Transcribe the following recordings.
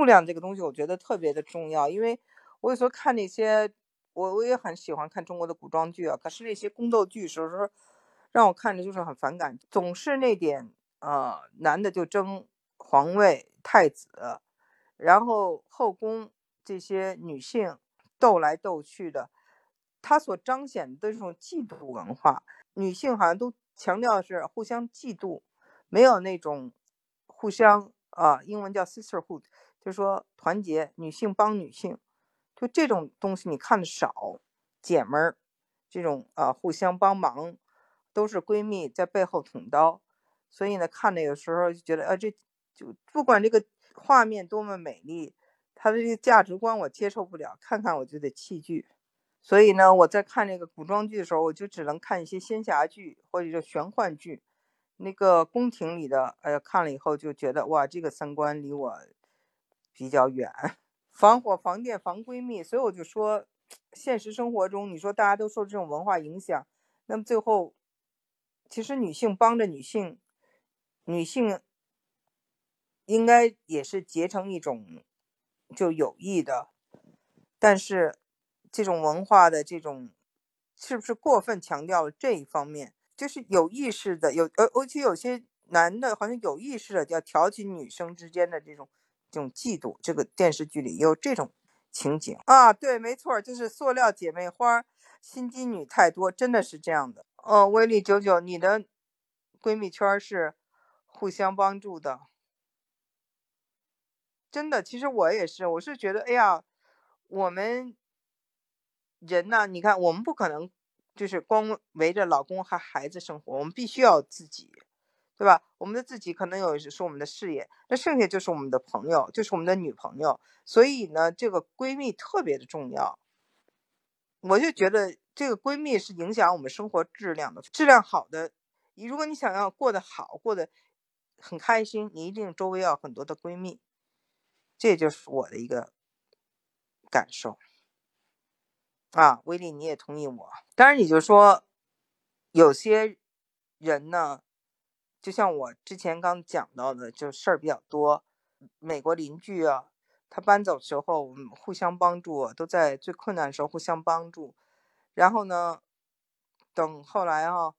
数量这个东西，我觉得特别的重要，因为我有时候看那些，我我也很喜欢看中国的古装剧啊，可是那些宫斗剧，有时候让我看着就是很反感，总是那点呃，男的就争皇位、太子，然后后宫这些女性斗来斗去的，他所彰显的这种嫉妒文化，女性好像都强调是互相嫉妒，没有那种互相啊，英文叫 sisterhood。就说团结，女性帮女性，就这种东西你看的少，姐们儿这种啊互相帮忙，都是闺蜜在背后捅刀，所以呢看的有时候就觉得啊这就不管这个画面多么美丽，他的这个价值观我接受不了，看看我就得弃剧，所以呢我在看这个古装剧的时候，我就只能看一些仙侠剧或者叫玄幻剧，那个宫廷里的，哎呀看了以后就觉得哇这个三观离我。比较远，防火、防电、防闺蜜，所以我就说，现实生活中，你说大家都受这种文化影响，那么最后，其实女性帮着女性，女性应该也是结成一种就有益的，但是这种文化的这种是不是过分强调了这一方面？就是有意识的有，而而且有些男的好像有意识的要挑起女生之间的这种。这种嫉妒，这个电视剧里有这种情景啊，对，没错，就是塑料姐妹花，心机女太多，真的是这样的。哦，威力九九，你的闺蜜圈是互相帮助的，真的。其实我也是，我是觉得，哎呀，我们人呢，你看，我们不可能就是光围着老公和孩子生活，我们必须要自己。对吧？我们的自己可能有是我们的事业，那剩下就是我们的朋友，就是我们的女朋友。所以呢，这个闺蜜特别的重要。我就觉得这个闺蜜是影响我们生活质量的，质量好的。如果你想要过得好，过得很开心，你一定周围要很多的闺蜜。这就是我的一个感受。啊，威利，你也同意我？当然，你就说有些人呢。就像我之前刚讲到的，就事儿比较多。美国邻居啊，他搬走时候，我们互相帮助，都在最困难的时候互相帮助。然后呢，等后来啊，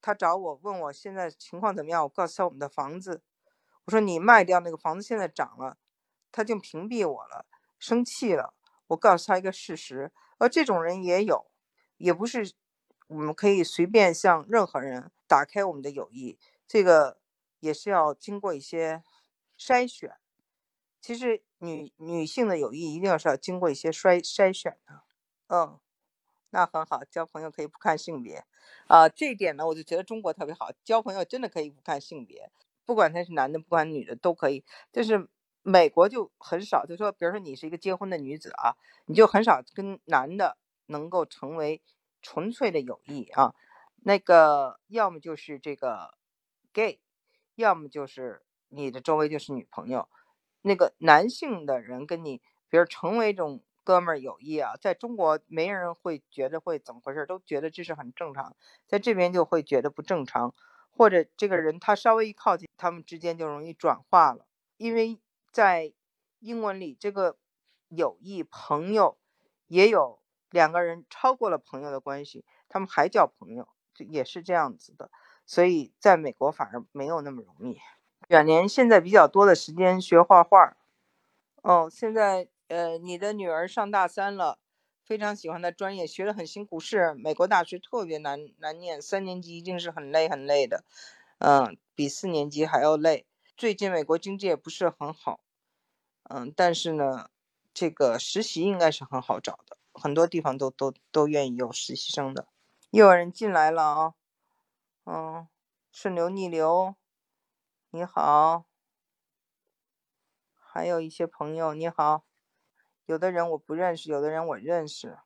他找我问我现在情况怎么样，我告诉他我们的房子，我说你卖掉那个房子现在涨了，他就屏蔽我了，生气了。我告诉他一个事实，而这种人也有，也不是我们可以随便向任何人打开我们的友谊。这个也是要经过一些筛选。其实女女性的友谊一定要是要经过一些筛筛选的。嗯，那很好，交朋友可以不看性别啊。这一点呢，我就觉得中国特别好，交朋友真的可以不看性别，不管他是男的，不管女的都可以。就是美国就很少，就说比如说你是一个结婚的女子啊，你就很少跟男的能够成为纯粹的友谊啊。那个要么就是这个。gay，要么就是你的周围就是女朋友，那个男性的人跟你，比如成为这种哥们儿友谊啊，在中国没人会觉得会怎么回事，都觉得这是很正常，在这边就会觉得不正常，或者这个人他稍微一靠近，他们之间就容易转化了，因为在英文里这个友谊朋友也有两个人超过了朋友的关系，他们还叫朋友，也是这样子的。所以，在美国反而没有那么容易。远年现在比较多的时间学画画。哦，现在呃，你的女儿上大三了，非常喜欢的专业，学的很辛苦。是美国大学特别难难念，三年级一定是很累很累的，嗯，比四年级还要累。最近美国经济也不是很好，嗯，但是呢，这个实习应该是很好找的，很多地方都都都愿意有实习生的。又有人进来了啊！嗯，顺流逆流，你好，还有一些朋友，你好，有的人我不认识，有的人我认识。